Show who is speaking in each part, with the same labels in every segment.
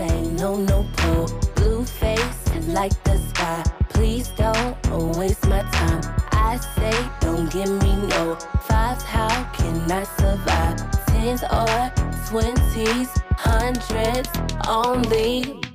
Speaker 1: Ain't no no pull. Blue face like the sky. Please don't waste my time. I say don't give me no fives. How can I survive? Tens or twenties, hundreds only.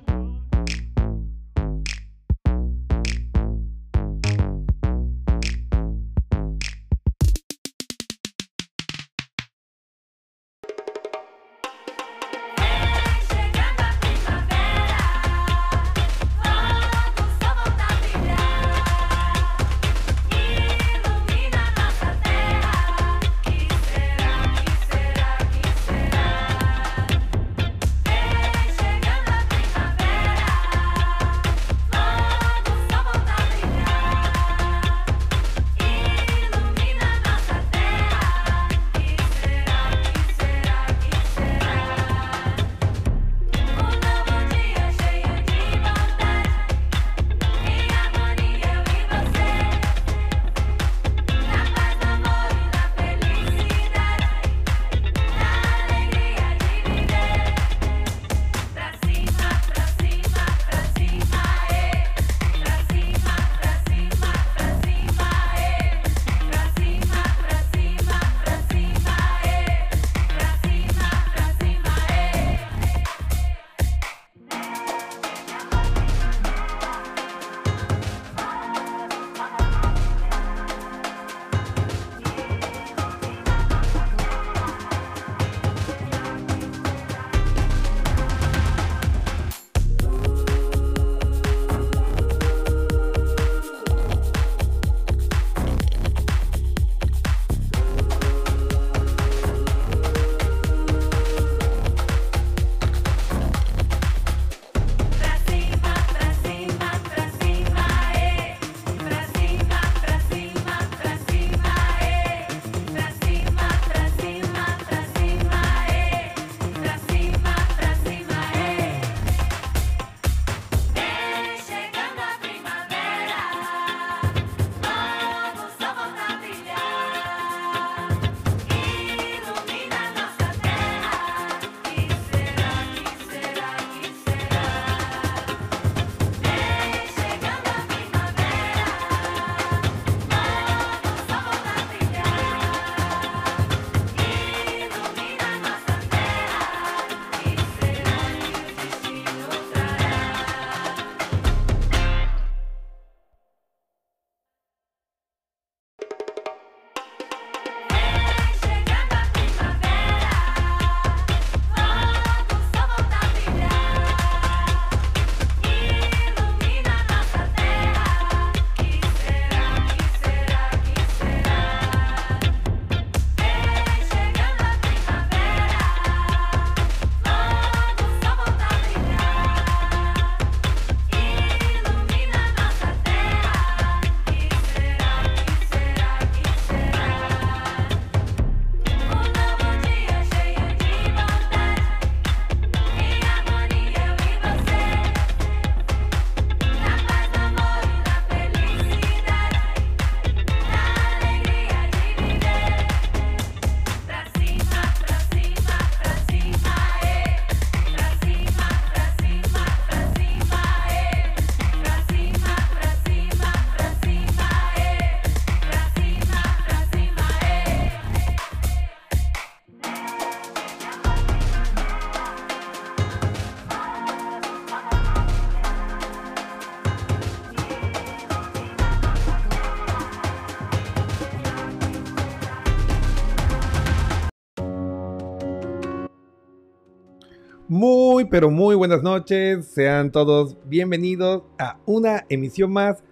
Speaker 2: Pero muy buenas noches. Sean todos bienvenidos a una emisión más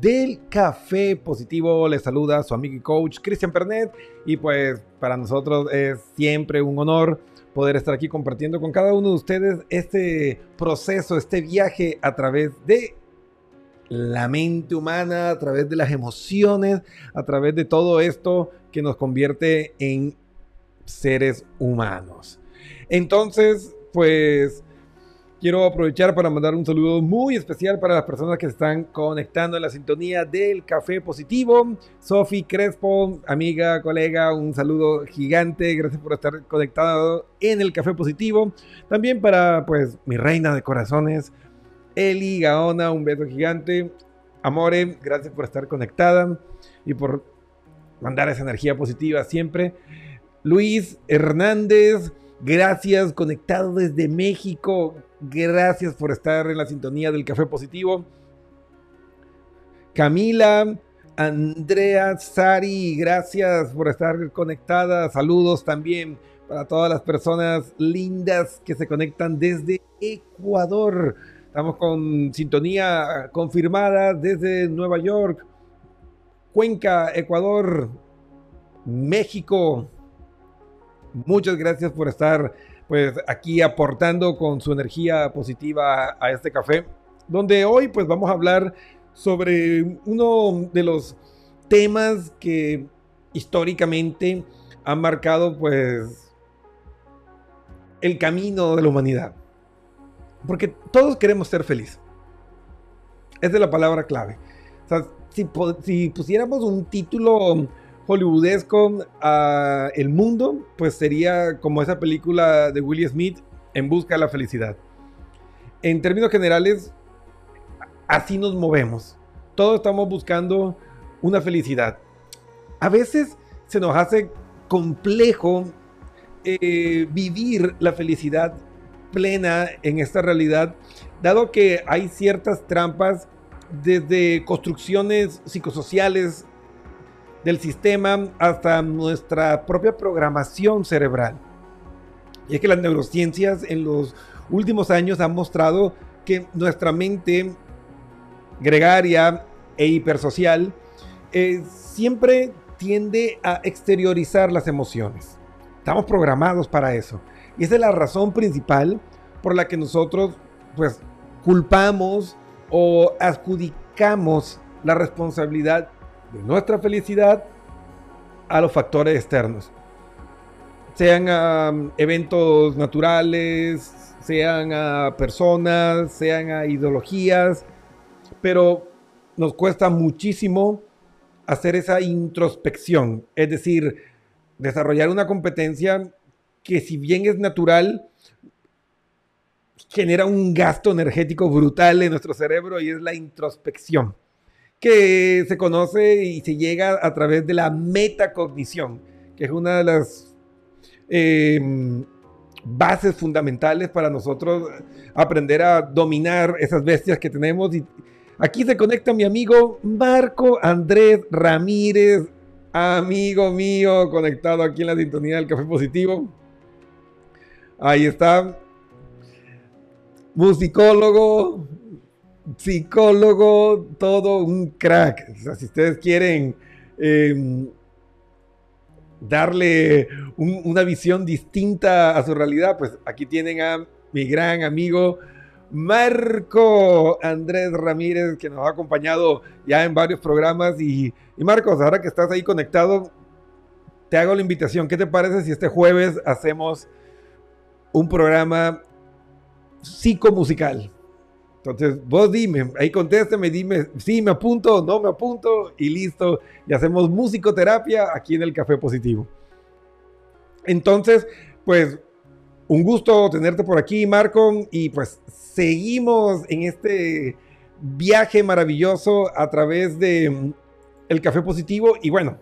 Speaker 2: del Café Positivo. Les saluda su amigo y coach Cristian Pernet. Y pues para nosotros es siempre un honor poder estar aquí compartiendo con cada uno de ustedes este proceso, este viaje a través de la mente humana, a través de las emociones, a través de todo esto que nos convierte en seres humanos. Entonces, pues quiero aprovechar para mandar un saludo muy especial para las personas que se están conectando en la sintonía del Café Positivo. Sofi Crespo, amiga, colega, un saludo gigante. Gracias por estar conectado en el Café Positivo. También para, pues, mi reina de corazones, Eli Gaona, un beso gigante. Amore, gracias por estar conectada y por mandar esa energía positiva siempre. Luis Hernández, gracias, conectado desde México. Gracias por estar en la sintonía del Café Positivo. Camila, Andrea, Sari, gracias por estar conectada. Saludos también para todas las personas lindas que se conectan desde Ecuador. Estamos con sintonía confirmada desde Nueva York, Cuenca, Ecuador, México. Muchas gracias por estar pues aquí aportando con su energía positiva a este café, donde hoy pues vamos a hablar sobre uno de los temas que históricamente han marcado pues el camino de la humanidad. Porque todos queremos ser felices. Esa es la palabra clave. Si, si pusiéramos un título hollywoodesco a el mundo, pues sería como esa película de Will Smith, En busca de la felicidad. En términos generales, así nos movemos. Todos estamos buscando una felicidad. A veces se nos hace complejo eh, vivir la felicidad plena en esta realidad, dado que hay ciertas trampas desde construcciones psicosociales del sistema hasta nuestra propia programación cerebral. Y es que las neurociencias en los últimos años han mostrado que nuestra mente gregaria e hipersocial eh, siempre tiende a exteriorizar las emociones. Estamos programados para eso. Y esa es la razón principal por la que nosotros pues culpamos o adjudicamos la responsabilidad de nuestra felicidad a los factores externos. Sean a eventos naturales, sean a personas, sean a ideologías, pero nos cuesta muchísimo hacer esa introspección, es decir, desarrollar una competencia que si bien es natural, genera un gasto energético brutal en nuestro cerebro y es la introspección, que se conoce y se llega a través de la metacognición, que es una de las eh, bases fundamentales para nosotros aprender a dominar esas bestias que tenemos. Y aquí se conecta mi amigo Marco Andrés Ramírez, amigo mío, conectado aquí en la sintonía del Café Positivo. Ahí está. Musicólogo, psicólogo, todo un crack. O sea, si ustedes quieren eh, darle un, una visión distinta a su realidad, pues aquí tienen a mi gran amigo Marco Andrés Ramírez, que nos ha acompañado ya en varios programas. Y, y Marcos, ahora que estás ahí conectado, te hago la invitación. ¿Qué te parece si este jueves hacemos un programa psicomusical? Entonces, vos dime, ahí contéstame, dime si me apunto, no me apunto y listo. Y hacemos musicoterapia aquí en el Café Positivo. Entonces, pues, un gusto tenerte por aquí, Marco. Y pues seguimos en este viaje maravilloso a través de mm, el Café Positivo. Y bueno,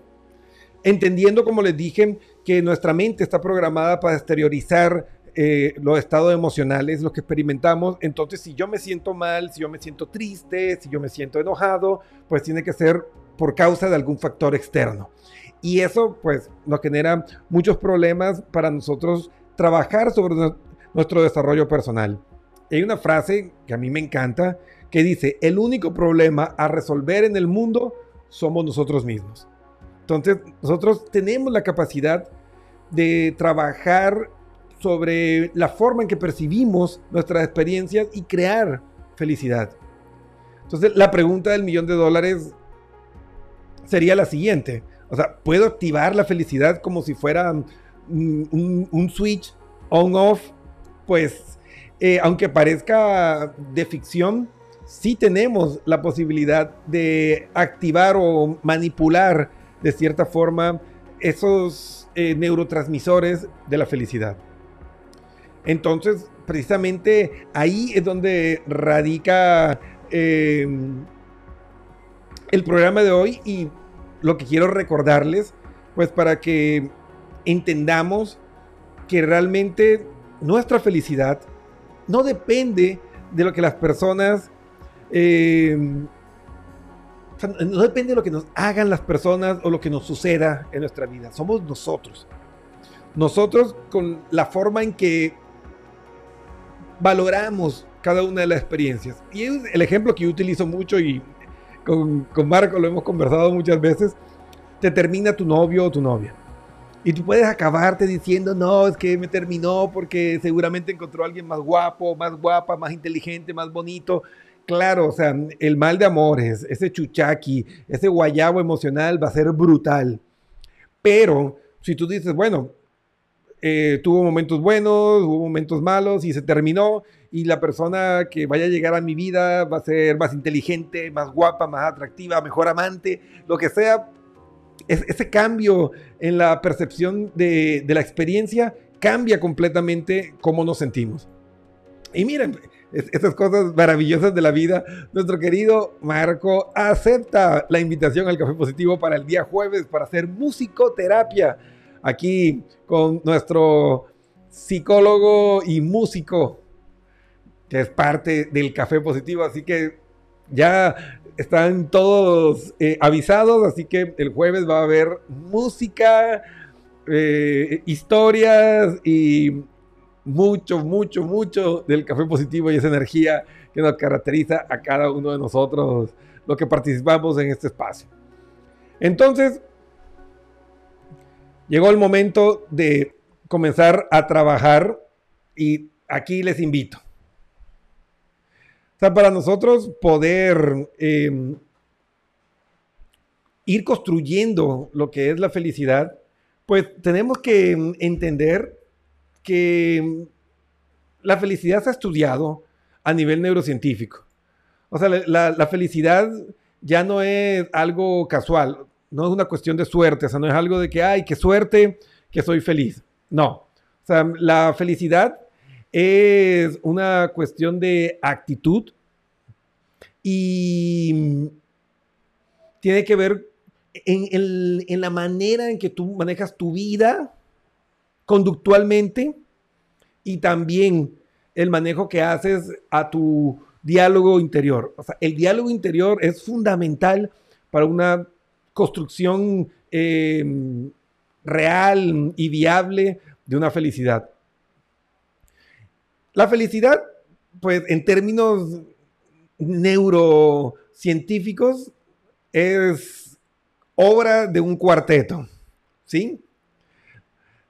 Speaker 2: entendiendo, como les dije, que nuestra mente está programada para exteriorizar eh, los estados emocionales, lo que experimentamos. Entonces, si yo me siento mal, si yo me siento triste, si yo me siento enojado, pues tiene que ser por causa de algún factor externo. Y eso, pues, nos genera muchos problemas para nosotros trabajar sobre nuestro desarrollo personal. Hay una frase que a mí me encanta que dice, el único problema a resolver en el mundo somos nosotros mismos. Entonces, nosotros tenemos la capacidad de trabajar sobre la forma en que percibimos nuestras experiencias y crear felicidad. Entonces, la pregunta del millón de dólares sería la siguiente. O sea, ¿puedo activar la felicidad como si fuera un, un- un switch on-off? Pues, eh, aunque parezca de ficción, sí tenemos la posibilidad de activar o manipular de cierta forma esos eh, neurotransmisores de la felicidad. Entonces, precisamente ahí es donde radica eh, el programa de hoy y lo que quiero recordarles, pues para que entendamos que realmente nuestra felicidad no depende de lo que las personas, sea, no depende de lo que nos hagan las personas o lo que nos suceda en nuestra vida, somos nosotros. Nosotros con la forma en que valoramos cada una de las experiencias. Y es el ejemplo que yo utilizo mucho y con, con Marco lo hemos conversado muchas veces, te termina tu novio o tu novia. Y tú puedes acabarte diciendo, no, es que me terminó porque seguramente encontró a alguien más guapo, más guapa, más inteligente, más bonito. Claro, o sea, el mal de amores, ese chuchaqui, ese guayabo emocional va a ser brutal. Pero si tú dices, bueno, eh, tuvo momentos buenos, hubo momentos malos y se terminó. Y la persona que vaya a llegar a mi vida va a ser más inteligente, más guapa, más atractiva, mejor amante, lo que sea, es- ese cambio en la percepción de, de la experiencia cambia completamente cómo nos sentimos. Y miren, es- esas cosas maravillosas de la vida, nuestro querido Marco acepta la invitación al Café Positivo para el día jueves para hacer musicoterapia aquí con nuestro psicólogo y músico que es parte del Café Positivo, así que ya están todos eh, avisados, así que el jueves va a haber música, eh, historias y mucho, mucho, mucho del café positivo y esa energía que nos caracteriza a cada uno de nosotros, los que participamos en este espacio. Entonces, llegó el momento de comenzar a trabajar y aquí les invito. O sea, para nosotros poder eh, ir construyendo lo que es la felicidad, pues tenemos que mm, entender que mm, la felicidad se ha estudiado a nivel neurocientífico. O sea, la felicidad ya no es algo casual, no es una cuestión de suerte, o sea, no es algo de que, ay, qué suerte, que soy feliz. No. O sea, la felicidad es una cuestión de actitud y tiene que ver en, en la manera en que tú manejas tu vida conductualmente y también el manejo que haces a tu diálogo interior. O sea, el diálogo interior es fundamental para una construcción eh, real y viable de una felicidad. La felicidad, pues en términos neurocientíficos, es obra de un cuarteto, ¿sí?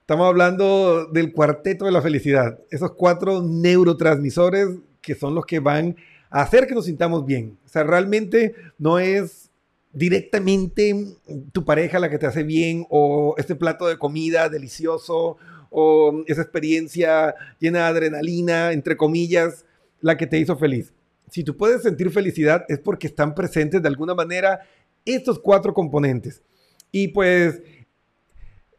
Speaker 2: Estamos hablando del cuarteto de la felicidad, esos cuatro neurotransmisores que son los que van a hacer que nos sintamos bien. O sea, realmente no es directamente tu pareja la que te hace bien o este plato de comida delicioso o esa experiencia llena de adrenalina, entre comillas, la que te hizo feliz. Si tú puedes sentir felicidad es porque están presentes de alguna manera estos cuatro componentes. Y pues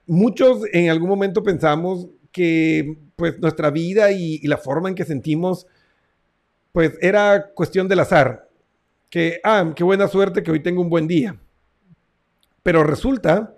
Speaker 2: muchos en algún momento pensamos que pues nuestra vida y, y la forma en que sentimos pues era cuestión del azar. Que, ah, qué buena suerte que hoy tengo un buen día. Pero resulta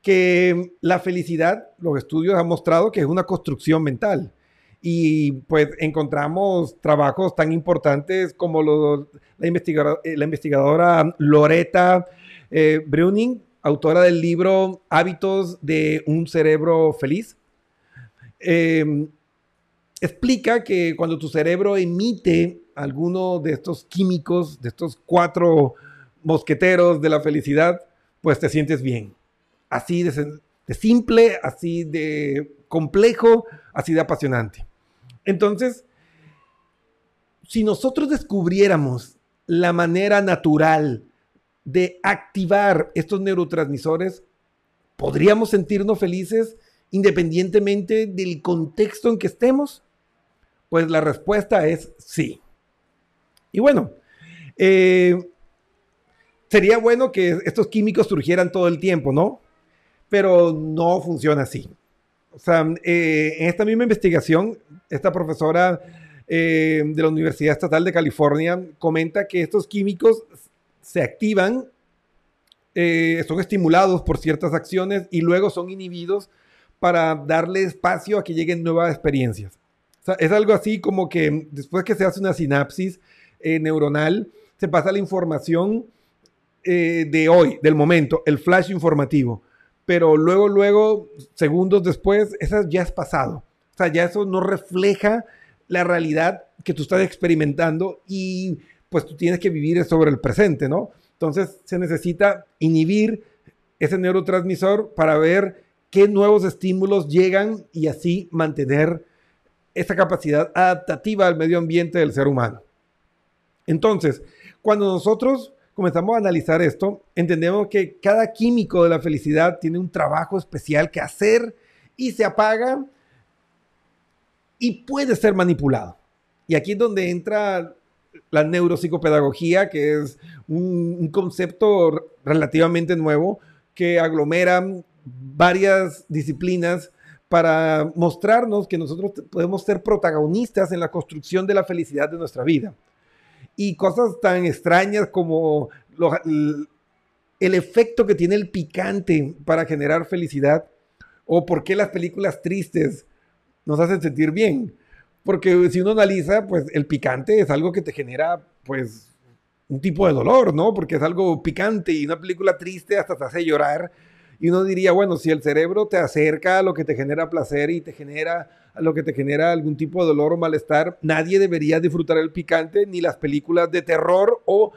Speaker 2: que la felicidad, los estudios han mostrado que es una construcción mental. Y pues encontramos trabajos tan importantes como los- la, investigadora, eh, la investigadora Loretta eh, Breuning, autora del libro Hábitos de un cerebro feliz. Eh, explica que cuando tu cerebro emite alguno de estos químicos, de estos cuatro mosqueteros de la felicidad, pues te sientes bien. Así de, de simple, así de complejo, así de apasionante. Entonces, si nosotros descubriéramos la manera natural de activar estos neurotransmisores, ¿podríamos sentirnos felices independientemente del contexto en que estemos? Pues la respuesta es sí. Y bueno, eh, sería bueno que estos químicos surgieran todo el tiempo, ¿no? Pero no funciona así. O sea, eh, en esta misma investigación, esta profesora eh, de la Universidad Estatal de California comenta que estos químicos se activan, son estimulados por ciertas acciones y luego son inhibidos para darle espacio a que lleguen nuevas experiencias. O sea, es algo así como que después que se hace una sinapsis eh, neuronal, se pasa la información eh, de hoy, del momento, el flash informativo. Pero luego, luego, segundos después, eso ya es pasado. O sea, ya eso no refleja la realidad que tú estás experimentando y pues tú tienes que vivir sobre el presente, ¿no? Entonces se necesita inhibir ese neurotransmisor para ver qué nuevos estímulos llegan y así mantener esa capacidad adaptativa al medio ambiente del ser humano. Entonces, cuando nosotros comenzamos a analizar esto, entendemos que cada químico de la felicidad tiene un trabajo especial que hacer y se apaga y puede ser manipulado. Y aquí es donde entra la neuropsicopedagogía, que es un, concepto relativamente nuevo que aglomera varias disciplinas para mostrarnos que nosotros podemos ser protagonistas en la construcción de la felicidad de nuestra vida. Y cosas tan extrañas como el efecto que tiene el picante para generar felicidad o por qué las películas tristes nos hacen sentir bien. Porque si uno analiza, pues el picante es algo que te genera, pues, un tipo de dolor, ¿no? Porque es algo picante y una película triste hasta te hace llorar. Y uno diría, bueno, si el cerebro te acerca a lo que te genera placer y te genera a lo que te genera algún tipo de dolor o malestar, nadie debería disfrutar el picante, ni las películas de terror o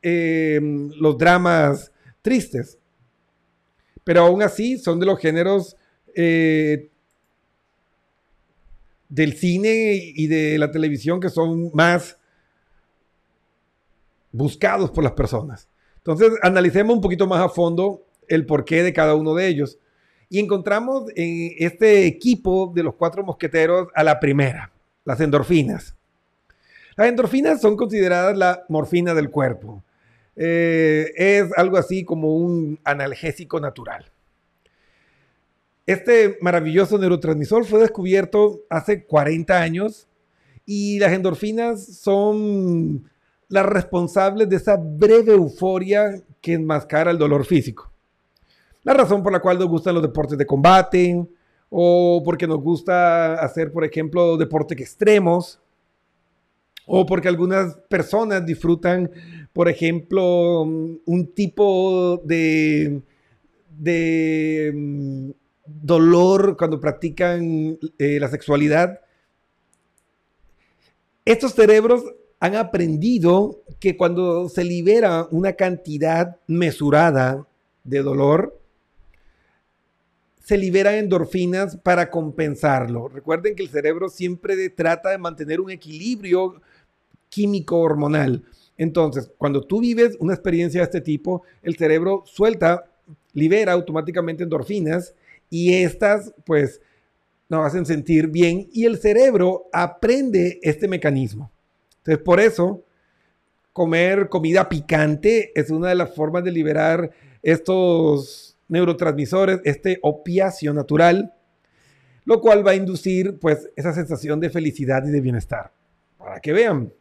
Speaker 2: eh, los dramas tristes. Pero aún así son de los géneros eh, del cine y de la televisión que son más buscados por las personas. Entonces, analicemos un poquito más a fondo el porqué de cada uno de ellos. Y encontramos en este equipo de los cuatro mosqueteros a la primera, las endorfinas. Las endorfinas son consideradas la morfina del cuerpo. Eh, es algo así como un analgésico natural. Este maravilloso neurotransmisor fue descubierto hace 40 años y las endorfinas son las responsables de esa breve euforia que enmascara el dolor físico. La razón por la cual nos gustan los deportes de combate o porque nos gusta hacer, por ejemplo, deportes extremos o porque algunas personas disfrutan, por ejemplo, un tipo de, de mm, dolor cuando practican eh, la sexualidad. Estos cerebros han aprendido que cuando se libera una cantidad mesurada de dolor, se liberan endorfinas para compensarlo. Recuerden que el cerebro siempre trata de mantener un equilibrio químico hormonal. Entonces, cuando tú vives una experiencia de este tipo, el cerebro suelta, libera automáticamente endorfinas y estas pues nos hacen sentir bien y el cerebro aprende este mecanismo. Entonces, por eso, comer comida picante es una de las formas de liberar estos neurotransmisores, este opiáceo natural, lo cual va a inducir pues esa sensación de felicidad y de bienestar. Para que vean.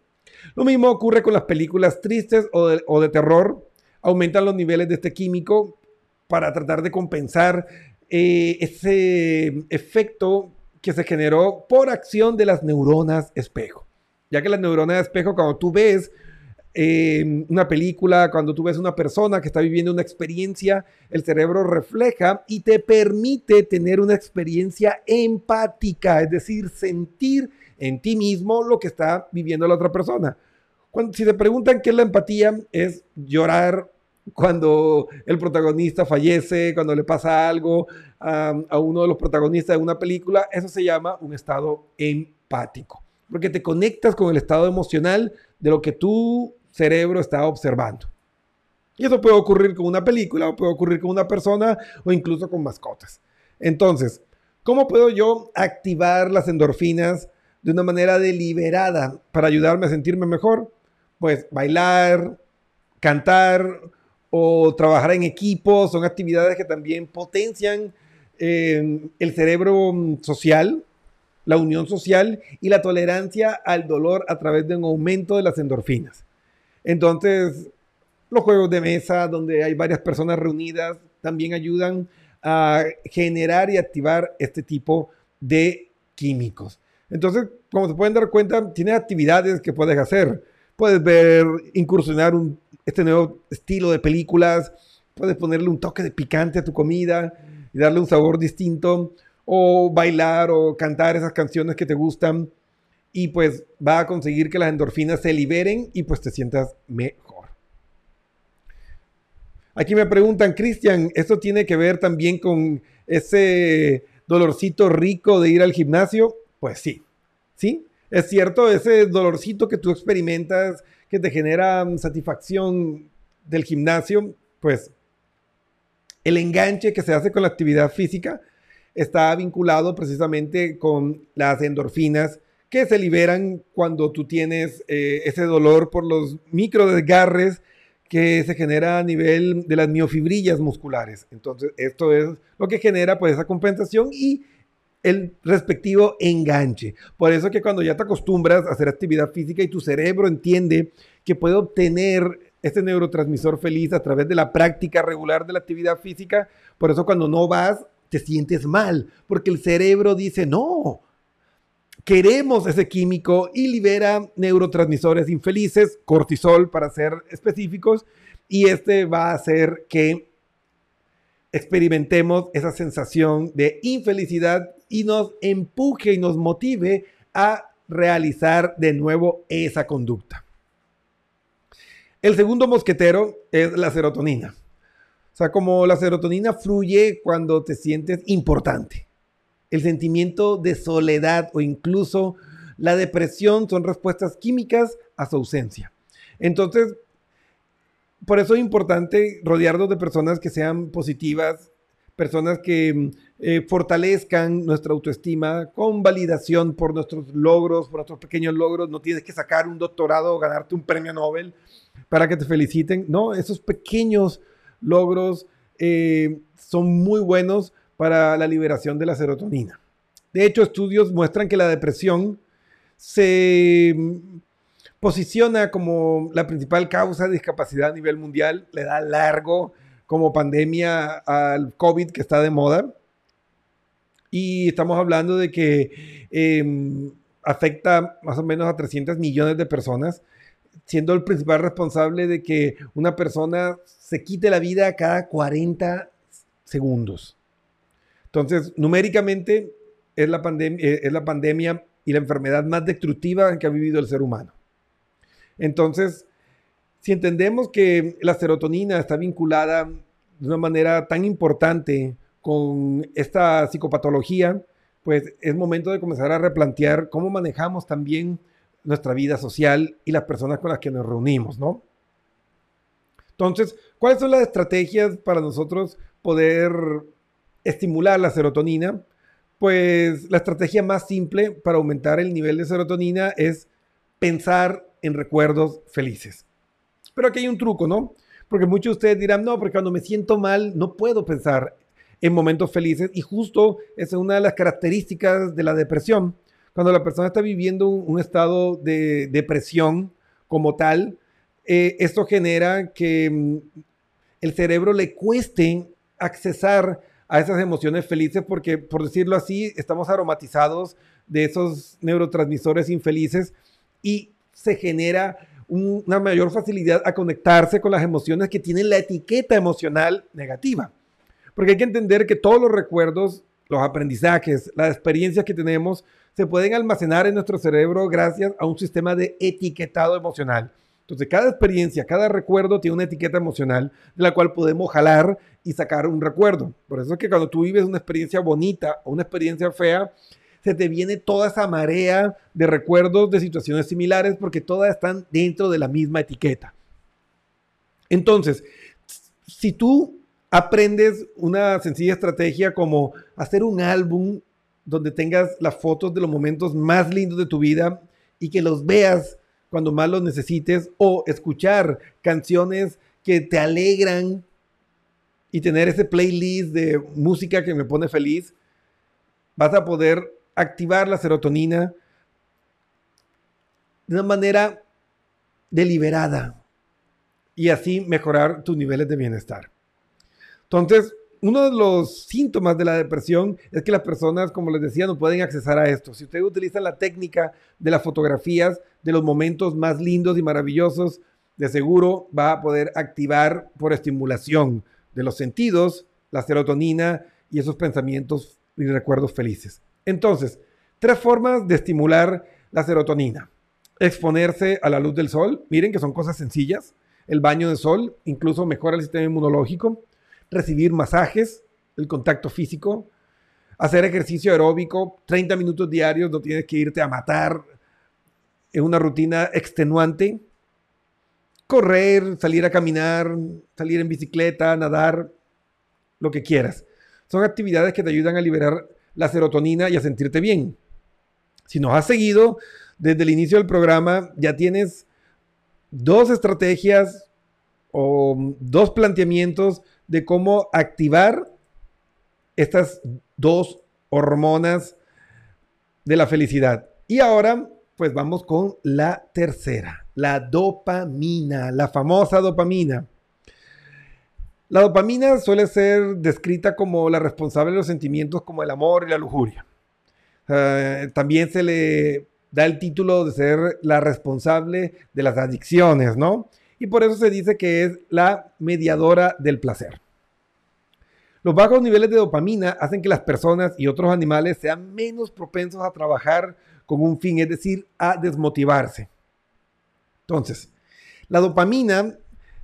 Speaker 2: Lo mismo ocurre con las películas tristes o de, terror. Aumentan los niveles de este químico para tratar de compensar eh, ese efecto que se generó por acción de las neuronas espejo. Ya que las neuronas espejo, cuando tú ves eh, una película, cuando tú ves una persona que está viviendo una experiencia, el cerebro refleja y te permite tener una experiencia empática, es decir, sentir en ti mismo lo que está viviendo la otra persona. Cuando, si te preguntan qué es la empatía, es llorar cuando el protagonista fallece, cuando le pasa algo a, a uno de los protagonistas de una película, eso se llama un estado empático, porque te conectas con el estado emocional de lo que tu cerebro está observando. Y eso puede ocurrir con una película, o puede ocurrir con una persona, o incluso con mascotas. Entonces, ¿cómo puedo yo activar las endorfinas de una manera deliberada para ayudarme a sentirme mejor? Pues bailar, cantar o trabajar en equipo son actividades que también potencian eh, el cerebro mm, social, la unión social y la tolerancia al dolor a través de un aumento de las endorfinas. Entonces, los juegos de mesa donde hay varias personas reunidas también ayudan a generar y activar este tipo de químicos. Entonces, como se pueden dar cuenta, tienes actividades que puedes hacer. Puedes ver, incursionar este nuevo estilo de películas, puedes ponerle un toque de picante a tu comida y darle un sabor distinto, o bailar o cantar esas canciones que te gustan y pues va a conseguir que las endorfinas se liberen y pues te sientas mejor. Aquí me preguntan, Cristian, ¿esto tiene que ver también con ese dolorcito rico de ir al gimnasio? Pues sí, sí, es cierto, ese dolorcito que tú experimentas, que te genera mm, satisfacción del gimnasio, pues el enganche que se hace con la actividad física está vinculado precisamente con las endorfinas que se liberan cuando tú tienes eh, ese dolor por los micro desgarres que se genera a nivel de las miofibrillas musculares. Entonces, esto es lo que genera pues esa compensación y el respectivo enganche. Por eso que cuando ya te acostumbras a hacer actividad física y tu cerebro entiende que puede obtener este neurotransmisor feliz a través de la práctica regular de la actividad física, por eso cuando no vas te sientes mal, porque el cerebro dice, no, queremos ese químico y libera neurotransmisores infelices, cortisol para ser específicos, y este va a hacer que experimentemos esa sensación de infelicidad y nos empuje y nos motive a realizar de nuevo esa conducta. El segundo mosquetero es la serotonina. O sea, como la serotonina fluye cuando te sientes importante. El sentimiento de soledad o incluso la depresión son respuestas químicas a su ausencia. Entonces, por eso es importante rodearnos de personas que sean positivas, personas que eh, fortalezcan nuestra autoestima con validación por nuestros logros, por nuestros pequeños logros. No tienes que sacar un doctorado o ganarte un premio Nobel para que te feliciten. No, esos pequeños logros eh, son muy buenos para la liberación de la serotonina. De hecho, estudios muestran que la depresión se posiciona como la principal causa de discapacidad a nivel mundial, le da largo como pandemia al COVID que está de moda. Y estamos hablando de que eh, afecta más o menos a 300 millones de personas, siendo el principal responsable de que una persona se quite la vida cada 40 segundos. Entonces, numéricamente es la, pandemia, eh, es la pandemia y la enfermedad más destructiva que ha vivido el ser humano. Entonces, si entendemos que la serotonina está vinculada de una manera tan importante con esta psicopatología, pues es momento de comenzar a replantear cómo manejamos también nuestra vida social y las personas con las que nos reunimos, ¿no? Entonces, ¿cuáles son las estrategias para nosotros poder estimular la serotonina? Pues la estrategia más simple para aumentar el nivel de serotonina es pensar en recuerdos felices. Pero aquí hay un truco, ¿no? Porque muchos de ustedes dirán, no, porque cuando me siento mal no puedo pensar en momentos felices y justo es una de las características de la depresión. Cuando la persona está viviendo un, estado de depresión como tal, eh, esto genera que mm, el cerebro le cueste accesar a esas emociones felices porque, por decirlo así, estamos aromatizados de esos neurotransmisores infelices y se genera un- una mayor facilidad a conectarse con las emociones que tienen la etiqueta emocional negativa. Porque hay que entender que todos los recuerdos, los aprendizajes, las experiencias que tenemos, se pueden almacenar en nuestro cerebro gracias a un sistema de etiquetado emocional. Entonces, cada experiencia, cada recuerdo tiene una etiqueta emocional de la cual podemos jalar y sacar un recuerdo. Por eso es que cuando tú vives una experiencia bonita o una experiencia fea, se te viene toda esa marea de recuerdos de situaciones similares porque todas están dentro de la misma etiqueta. Entonces, si tú aprendes una sencilla estrategia como hacer un álbum donde tengas las fotos de los momentos más lindos de tu vida y que los veas cuando más los necesites o escuchar canciones que te alegran y tener ese playlist de música que me pone feliz, vas a poder activar la serotonina de una manera deliberada y así mejorar tus niveles de bienestar. Entonces, uno de los síntomas de la depresión es que las personas, como les decía, no pueden accesar a esto. Si ustedes utilizan la técnica de las fotografías de los momentos más lindos y maravillosos, de seguro va a poder activar por estimulación de los sentidos la serotonina y esos pensamientos y recuerdos felices. Entonces, tres formas de estimular la serotonina. Exponerse a la luz del sol, miren que son cosas sencillas. El baño de sol incluso mejora el sistema inmunológico recibir masajes, el contacto físico, hacer ejercicio aeróbico, 30 minutos diarios, no tienes que irte a matar en una rutina extenuante, correr, salir a caminar, salir en bicicleta, nadar, lo que quieras. Son actividades que te ayudan a liberar la serotonina y a sentirte bien. Si nos has seguido desde el inicio del programa, ya tienes dos estrategias o dos planteamientos de cómo activar estas dos hormonas de la felicidad. Y ahora, pues vamos con la tercera, la dopamina, la famosa dopamina. La dopamina suele ser descrita como la responsable de los sentimientos como el amor y la lujuria. Uh, también se le da el título de ser la responsable de las adicciones, ¿no? Y por eso se dice que es la mediadora del placer. Los bajos niveles de dopamina hacen que las personas y otros animales sean menos propensos a trabajar con un fin, es decir, a desmotivarse. Entonces, la dopamina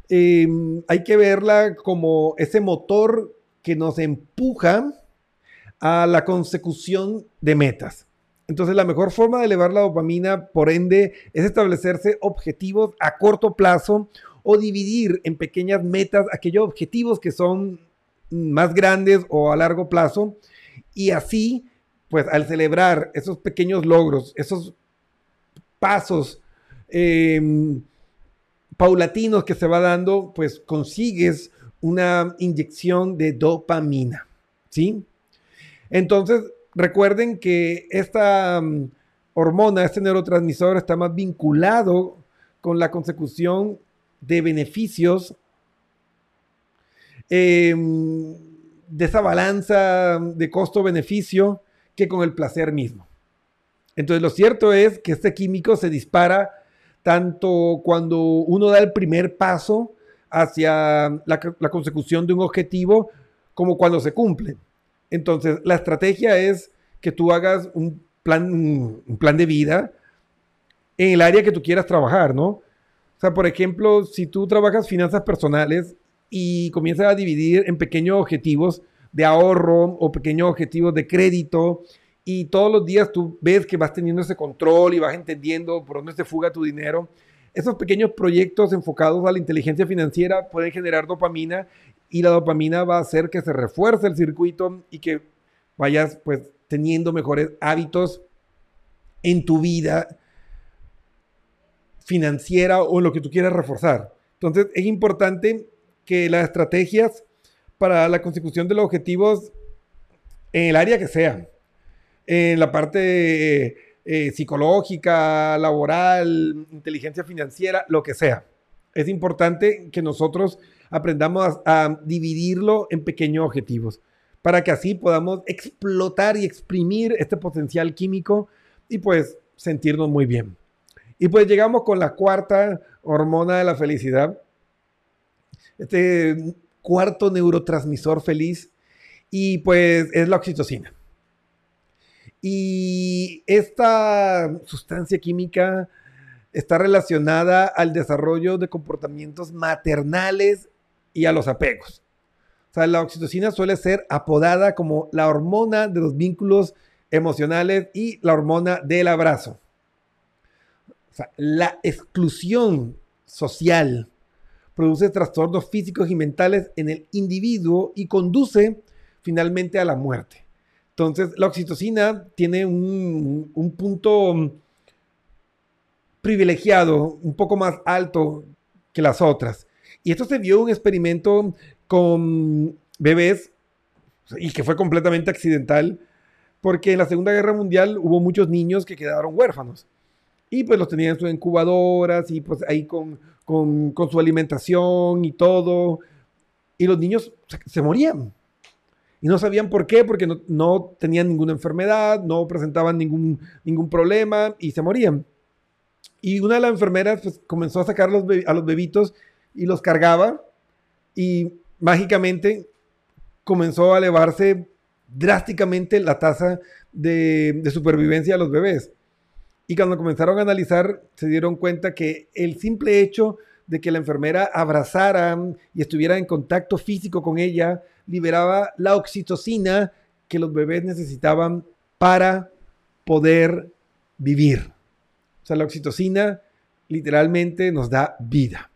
Speaker 2: eh, hay que verla como ese motor que nos empuja a la consecución de metas. Entonces, la mejor forma de elevar la dopamina, por ende, es establecerse objetivos a corto plazo o dividir en pequeñas metas aquellos objetivos que son más grandes o a largo plazo. Y así, pues al celebrar esos pequeños logros, esos pasos eh, paulatinos que se va dando, pues consigues una inyección de dopamina. ¿Sí? Entonces, Recuerden que esta um, hormona, este neurotransmisor, está más vinculado con la consecución de beneficios eh, de esa balanza de costo-beneficio que con el placer mismo. Entonces, lo cierto es que este químico se dispara tanto cuando uno da el primer paso hacia la, la consecución de un objetivo como cuando se cumple. Entonces, la estrategia es que tú hagas un plan, un plan de vida en el área que tú quieras trabajar, ¿no? O sea, por ejemplo, si tú trabajas finanzas personales y comienzas a dividir en pequeños objetivos de ahorro o pequeños objetivos de crédito y todos los días tú ves que vas teniendo ese control y vas entendiendo por dónde se fuga tu dinero, esos pequeños proyectos enfocados a la inteligencia financiera pueden generar dopamina y la dopamina va a hacer que se refuerce el circuito y que vayas pues teniendo mejores hábitos en tu vida financiera o lo que tú quieras reforzar. Entonces es importante que las estrategias para la consecución de los objetivos en el área que sea, en la parte eh, psicológica, laboral, inteligencia financiera, lo que sea. Es importante que nosotros aprendamos a, dividirlo en pequeños objetivos para que así podamos explotar y exprimir este potencial químico y pues sentirnos muy bien. Y pues llegamos con la cuarta hormona de la felicidad. Este cuarto neurotransmisor feliz. Y pues es la oxitocina. Y esta sustancia química está relacionada al desarrollo de comportamientos maternales y a los apegos. O sea, la oxitocina suele ser apodada como la hormona de los vínculos emocionales y la hormona del abrazo. O sea, la exclusión social produce trastornos físicos y mentales en el individuo y conduce finalmente a la muerte. Entonces, la oxitocina tiene un, un punto privilegiado, un poco más alto que las otras. Y esto se vio un experimento con bebés y que fue completamente accidental, porque en la Segunda Guerra Mundial hubo muchos niños que quedaron huérfanos. Y pues los tenían en sus incubadoras y pues ahí con, con, con su alimentación y todo. Y los niños se, se morían. Y no sabían por qué, porque no, no, tenían ninguna enfermedad, no presentaban ningún, ningún problema y se morían. Y una de las enfermeras pues, comenzó a sacar los a los bebitos y los cargaba y mágicamente comenzó a elevarse drásticamente la tasa de, supervivencia de los bebés. Y cuando comenzaron a analizar, se dieron cuenta que el simple hecho de que la enfermera abrazara y estuviera en contacto físico con ella, liberaba la oxitocina que los bebés necesitaban para poder vivir. O sea, la oxitocina literalmente nos da vida.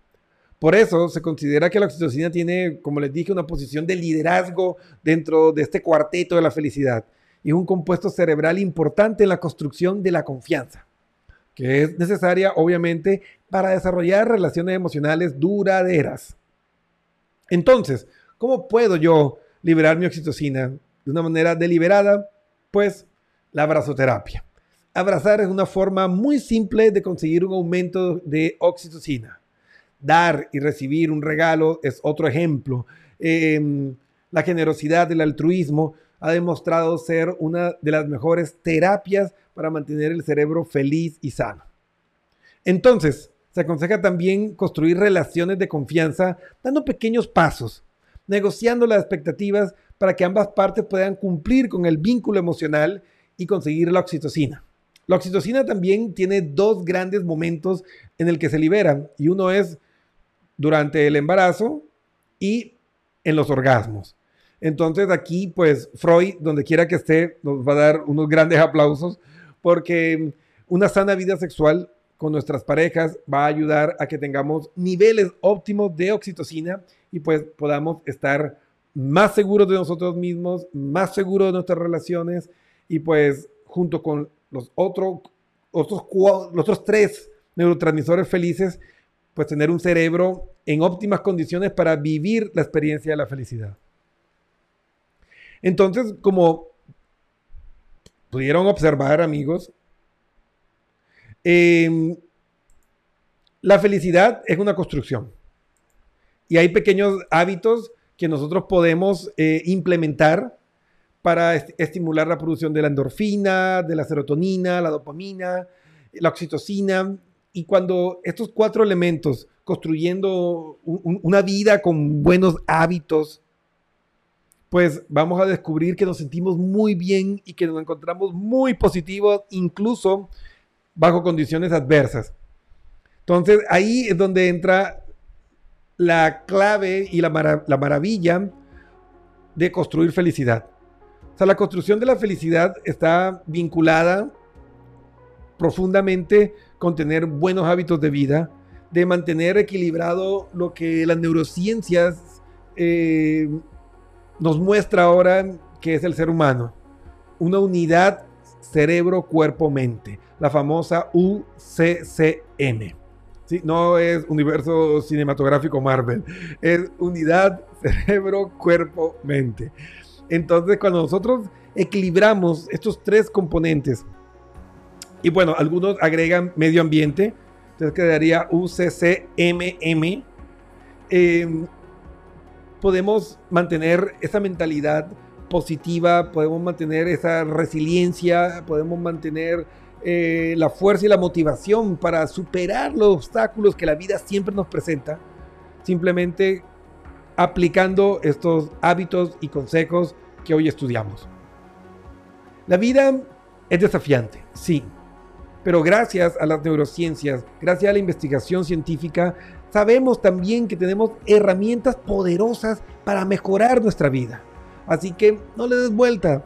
Speaker 2: Por eso se considera que la oxitocina tiene, como les dije, una posición de liderazgo dentro de este cuarteto de la felicidad. Y es un compuesto cerebral importante en la construcción de la confianza, que es necesaria, obviamente, para desarrollar relaciones emocionales duraderas. Entonces, ¿cómo puedo yo liberar mi oxitocina de una manera deliberada? Pues la abrazoterapia. Abrazar es una forma muy simple de conseguir un aumento de oxitocina. Dar y recibir un regalo es otro ejemplo. Eh, la generosidad, el altruismo ha demostrado ser una de las mejores terapias para mantener el cerebro feliz y sano. Entonces, se aconseja también construir relaciones de confianza dando pequeños pasos, negociando las expectativas para que ambas partes puedan cumplir con el vínculo emocional y conseguir la oxitocina. La oxitocina también tiene dos grandes momentos en el que se libera y uno es durante el embarazo y en los orgasmos. Entonces aquí, pues Freud, donde quiera que esté, nos va a dar unos grandes aplausos porque una sana vida sexual con nuestras parejas va a ayudar a que tengamos niveles óptimos de oxitocina y pues podamos estar más seguros de nosotros mismos, más seguros de nuestras relaciones y pues junto con los, otro, otros, los otros tres neurotransmisores felices, pues tener un cerebro en óptimas condiciones para vivir la experiencia de la felicidad. Entonces, como pudieron observar, amigos, eh, la felicidad es una construcción. Y hay pequeños hábitos que nosotros podemos eh, implementar para est estimular la producción de la endorfina, de la serotonina, la dopamina, la oxitocina. Y cuando estos cuatro elementos, construyendo un, una vida con buenos hábitos, pues vamos a descubrir que nos sentimos muy bien y que nos encontramos muy positivos, incluso bajo condiciones adversas. Entonces ahí es donde entra la clave y la, la maravilla de construir felicidad. O sea, la construcción de la felicidad está vinculada profundamente con tener buenos hábitos de vida, de mantener equilibrado lo que las neurociencias eh, nos muestra ahora que es el ser humano. Una unidad cerebro-cuerpo-mente, la famosa UCCM. ¿Sí? No es universo cinematográfico Marvel, es unidad cerebro-cuerpo-mente. Entonces, cuando nosotros equilibramos estos tres componentes, y bueno, algunos agregan medio ambiente, entonces quedaría UCCMM, eh, podemos mantener esa mentalidad positiva, podemos mantener esa resiliencia, podemos mantener eh, la fuerza y la motivación para superar los obstáculos que la vida siempre nos presenta, simplemente aplicando estos hábitos y consejos que hoy estudiamos. La vida es desafiante, sí, pero gracias a las neurociencias, gracias a la investigación científica, sabemos también que tenemos herramientas poderosas para mejorar nuestra vida. Así que no le des vuelta,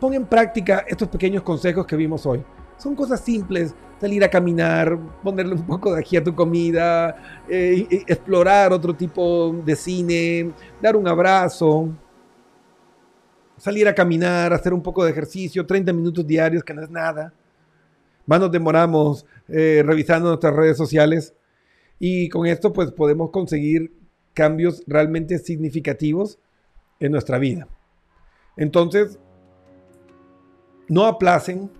Speaker 2: pon en práctica estos pequeños consejos que vimos hoy. Son cosas simples, salir a caminar, ponerle un poco de ají a tu comida, eh, explorar otro tipo de cine, dar un abrazo, salir a caminar, hacer un poco de ejercicio, 30 minutos diarios, que no es nada. Más nos demoramos eh, revisando nuestras redes sociales y con esto pues podemos conseguir cambios realmente significativos en nuestra vida. Entonces, no aplacen,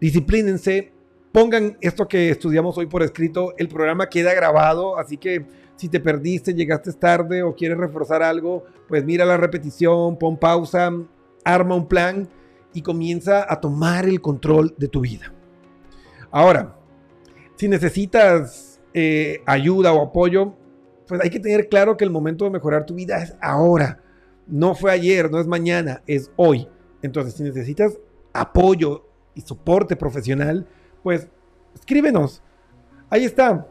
Speaker 2: disciplínense, pongan esto que estudiamos hoy por escrito, el programa queda grabado, así que si te perdiste, llegaste tarde o quieres reforzar algo, pues mira la repetición, pon pausa, arma un plan y comienza a tomar el control de tu vida. Ahora, si necesitas eh, ayuda o apoyo, pues hay que tener claro que el momento de mejorar tu vida es ahora. No fue ayer, no es mañana, es hoy. Entonces, si necesitas apoyo y soporte profesional, pues escríbenos. Ahí está,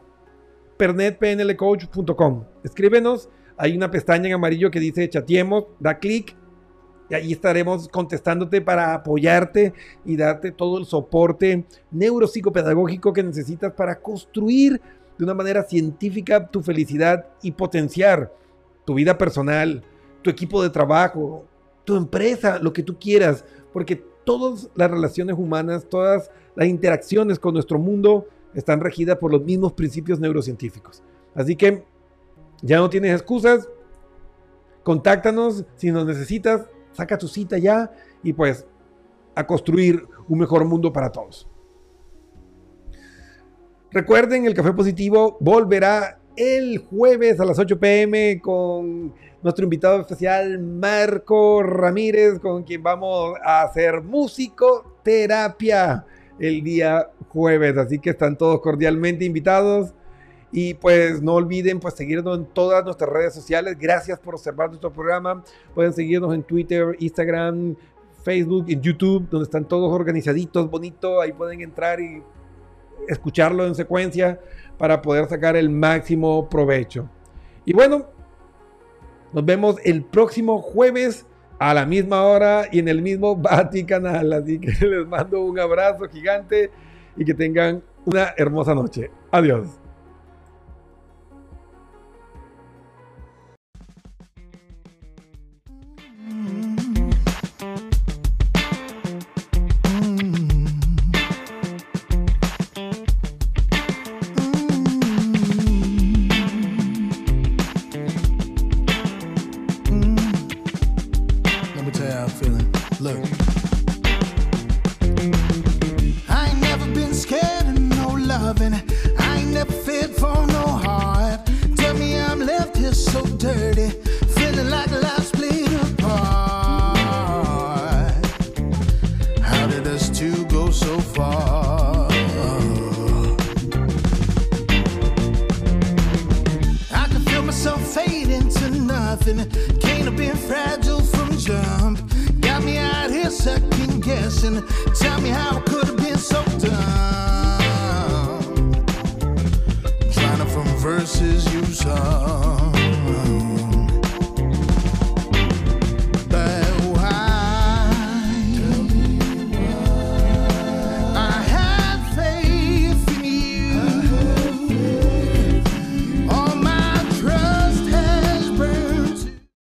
Speaker 2: pernetpnlcoach.com. Escríbenos, hay una pestaña en amarillo que dice chateemos, da clic y ahí estaremos contestándote para apoyarte y darte todo el soporte neuropsicopedagógico que necesitas para construir de una manera científica tu felicidad y potenciar tu vida personal, tu equipo de trabajo, tu empresa, lo que tú quieras, porque todas las relaciones humanas, todas las interacciones con nuestro mundo están regidas por los mismos principios neurocientíficos. Así que ya no tienes excusas, contáctanos si nos necesitas, saca tu cita ya y pues a construir un mejor mundo para todos. Recuerden, el Café Positivo volverá el jueves a las 8 pm con nuestro invitado especial Marco Ramírez, con quien vamos a hacer musicoterapia el día jueves. Así que están todos cordialmente invitados. Y pues no olviden pues seguirnos en todas nuestras redes sociales. Gracias por observar nuestro programa. Pueden seguirnos en Twitter, Instagram, Facebook, en YouTube, donde están todos organizaditos, bonito. Ahí pueden entrar y escucharlo en secuencia para poder sacar el máximo provecho. Y bueno, nos vemos el próximo jueves a la misma hora y en el mismo Bati Canal. Así que les mando un abrazo gigante y que tengan una hermosa noche. Adiós.